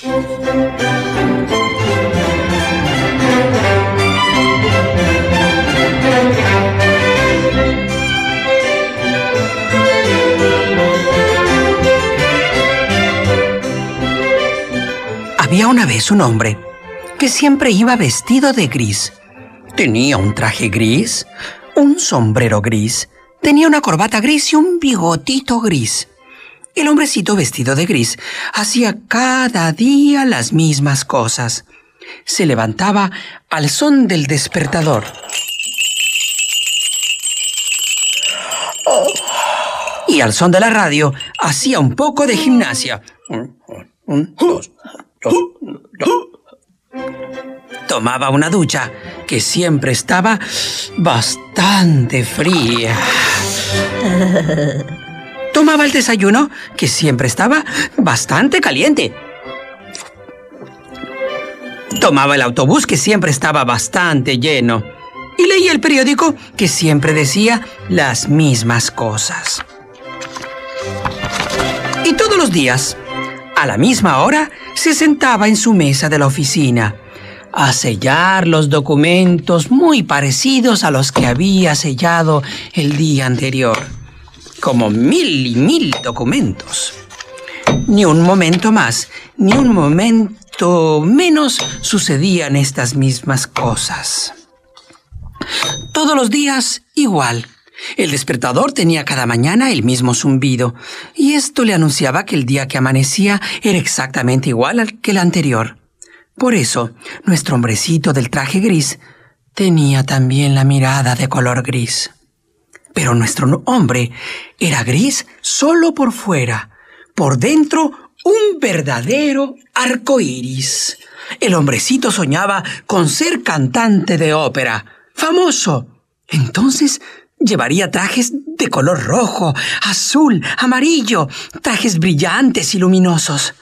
Había una vez un hombre que siempre iba vestido de gris. Tenía un traje gris, un sombrero gris, tenía una corbata gris y un bigotito gris. El hombrecito vestido de gris hacía cada día las mismas cosas. Se levantaba al son del despertador. Y al son de la radio hacía un poco de gimnasia. Tomaba una ducha que siempre estaba bastante fría. Tomaba el desayuno que siempre estaba bastante caliente. Tomaba el autobús que siempre estaba bastante lleno. Y leía el periódico que siempre decía las mismas cosas. Y todos los días, a la misma hora, se sentaba en su mesa de la oficina a sellar los documentos muy parecidos a los que había sellado el día anterior. Como mil y mil documentos. Ni un momento más, ni un momento menos sucedían estas mismas cosas. Todos los días igual. El despertador tenía cada mañana el mismo zumbido, y esto le anunciaba que el día que amanecía era exactamente igual al que el anterior. Por eso, nuestro hombrecito del traje gris tenía también la mirada de color gris. Pero nuestro hombre era gris solo por fuera, por dentro un verdadero arco iris. El hombrecito soñaba con ser cantante de ópera, famoso. Entonces Llevaría trajes de color rojo, azul, amarillo, trajes brillantes y luminosos.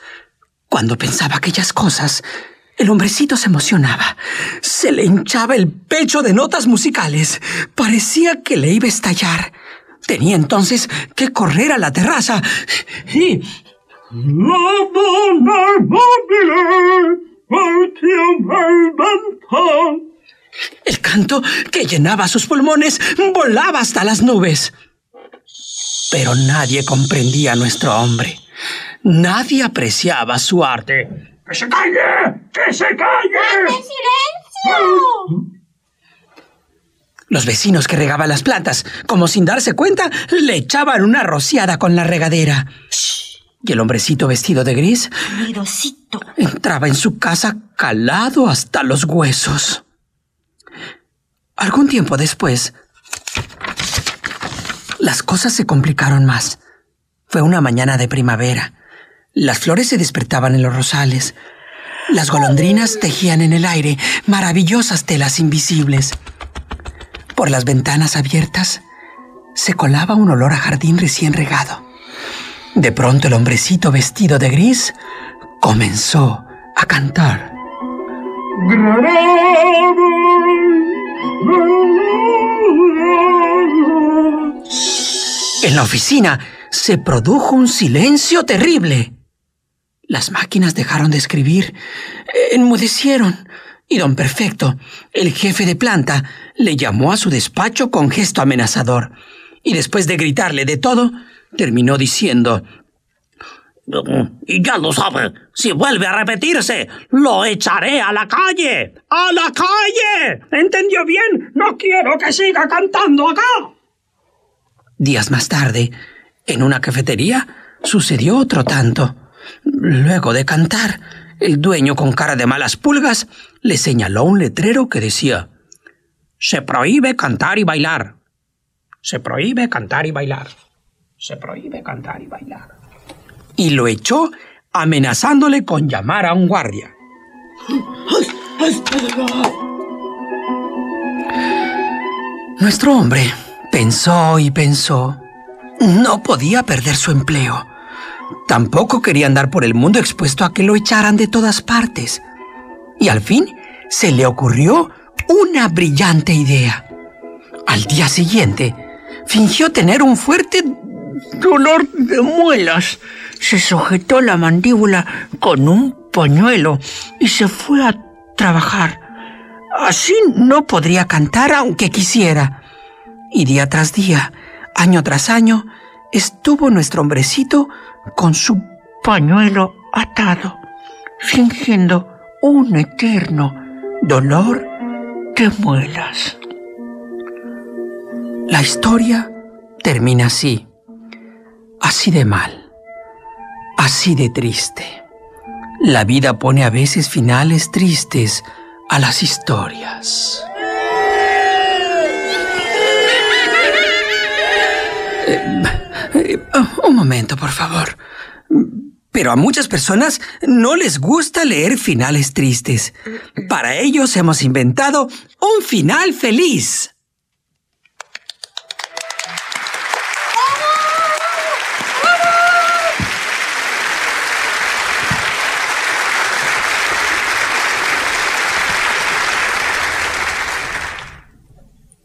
Cuando pensaba aquellas cosas, el hombrecito se emocionaba. Se le hinchaba el pecho de notas musicales. Parecía que le iba a estallar. Tenía entonces que correr a la terraza y... El canto que llenaba sus pulmones volaba hasta las nubes. Pero nadie comprendía a nuestro hombre. Nadie apreciaba su arte. ¡Que se calle! ¡Que se calle! silencio! Los vecinos que regaban las plantas, como sin darse cuenta, le echaban una rociada con la regadera. Y el hombrecito vestido de gris entraba en su casa calado hasta los huesos. Algún tiempo después, las cosas se complicaron más. Fue una mañana de primavera. Las flores se despertaban en los rosales. Las golondrinas tejían en el aire maravillosas telas invisibles. Por las ventanas abiertas se colaba un olor a jardín recién regado. De pronto el hombrecito vestido de gris comenzó a cantar. En la oficina se produjo un silencio terrible. Las máquinas dejaron de escribir, enmudecieron, y don Perfecto, el jefe de planta, le llamó a su despacho con gesto amenazador, y después de gritarle de todo, terminó diciendo y ya lo sabe, si vuelve a repetirse, lo echaré a la calle. ¡A la calle! ¿Entendió bien? No quiero que siga cantando acá. Días más tarde, en una cafetería, sucedió otro tanto. Luego de cantar, el dueño con cara de malas pulgas le señaló un letrero que decía Se prohíbe cantar y bailar. Se prohíbe cantar y bailar. Se prohíbe cantar y bailar y lo echó amenazándole con llamar a un guardia. Nuestro hombre pensó y pensó. No podía perder su empleo. Tampoco quería andar por el mundo expuesto a que lo echaran de todas partes. Y al fin se le ocurrió una brillante idea. Al día siguiente, fingió tener un fuerte dolor de muelas se sujetó la mandíbula con un pañuelo y se fue a trabajar. Así no podría cantar aunque quisiera. Y día tras día, año tras año, estuvo nuestro hombrecito con su pañuelo atado, fingiendo un eterno dolor de muelas. La historia termina así, así de mal, así de triste. La vida pone a veces finales tristes a las historias. Eh, eh, un momento, por favor. Pero a muchas personas no les gusta leer finales tristes. Para ellos hemos inventado un final feliz.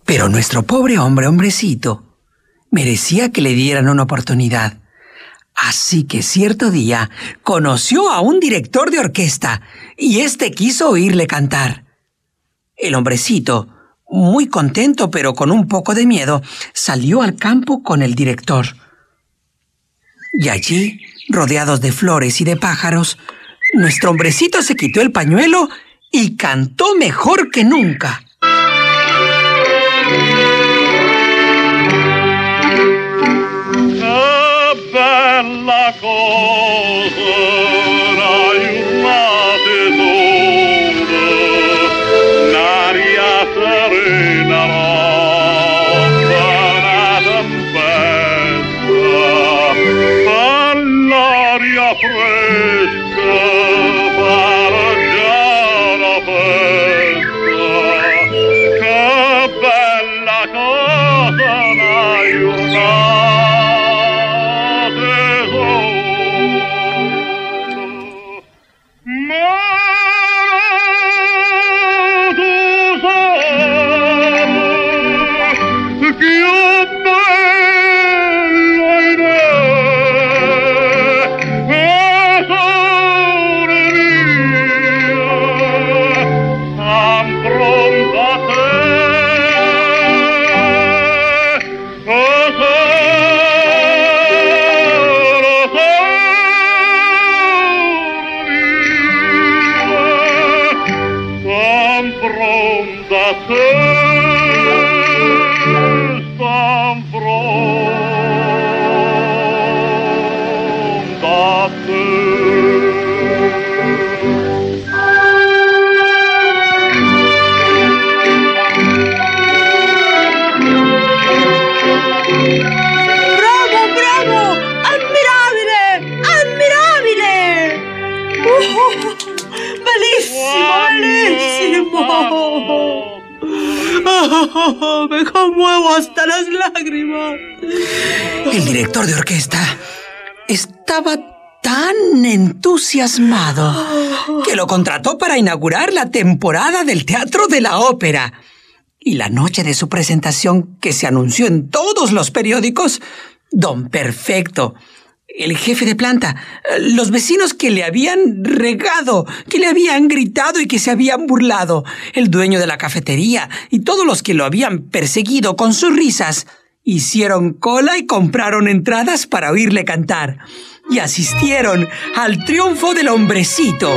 Pero nuestro pobre hombre, hombrecito, merecía que le dieran una oportunidad. Así que cierto día conoció a un director de orquesta y éste quiso oírle cantar. El hombrecito, muy contento pero con un poco de miedo, salió al campo con el director. Y allí, rodeados de flores y de pájaros, nuestro hombrecito se quitó el pañuelo y cantó mejor que nunca. lago El director de orquesta estaba tan entusiasmado que lo contrató para inaugurar la temporada del Teatro de la Ópera. Y la noche de su presentación, que se anunció en todos los periódicos, Don Perfecto el jefe de planta, los vecinos que le habían regado, que le habían gritado y que se habían burlado, el dueño de la cafetería y todos los que lo habían perseguido con sus risas, hicieron cola y compraron entradas para oírle cantar y asistieron al triunfo del hombrecito.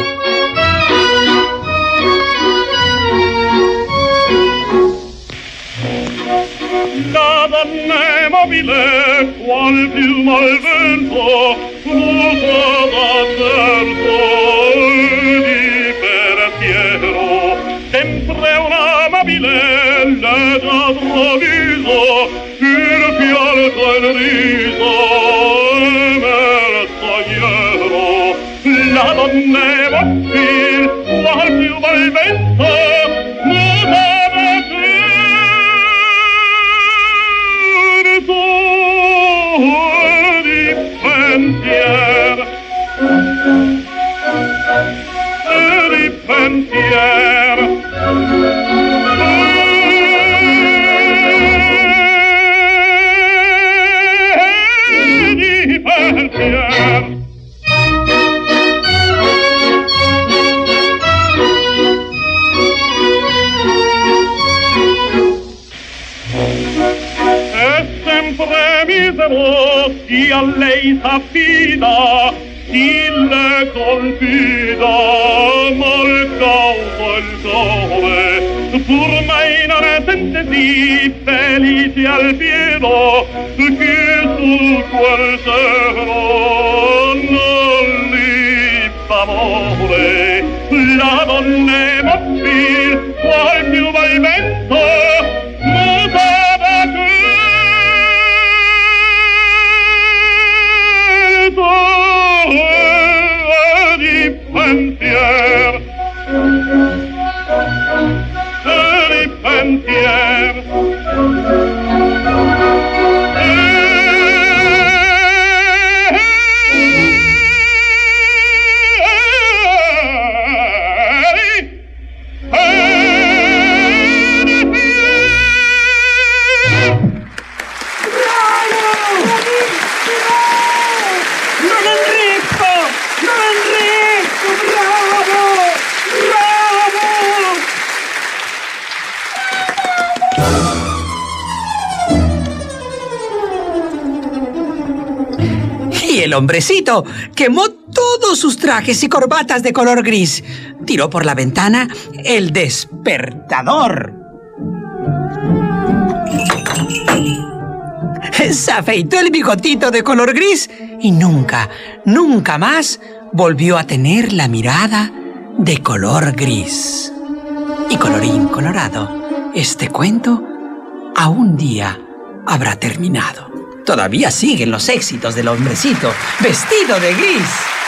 La donna mobile, qual piuma al vento, pensiero. Sempre una mobile, traviso, La donna lei s'affida, il confida, mal causa il sole, pur mai non è sentesi felice al pieno, che sul cuore cielo non li favore, la donna è mobile, hombrecito quemó todos sus trajes y corbatas de color gris. Tiró por la ventana el despertador. Se afeitó el bigotito de color gris y nunca, nunca más volvió a tener la mirada de color gris. Y colorín colorado, este cuento a un día habrá terminado. Todavía siguen los éxitos del hombrecito vestido de gris.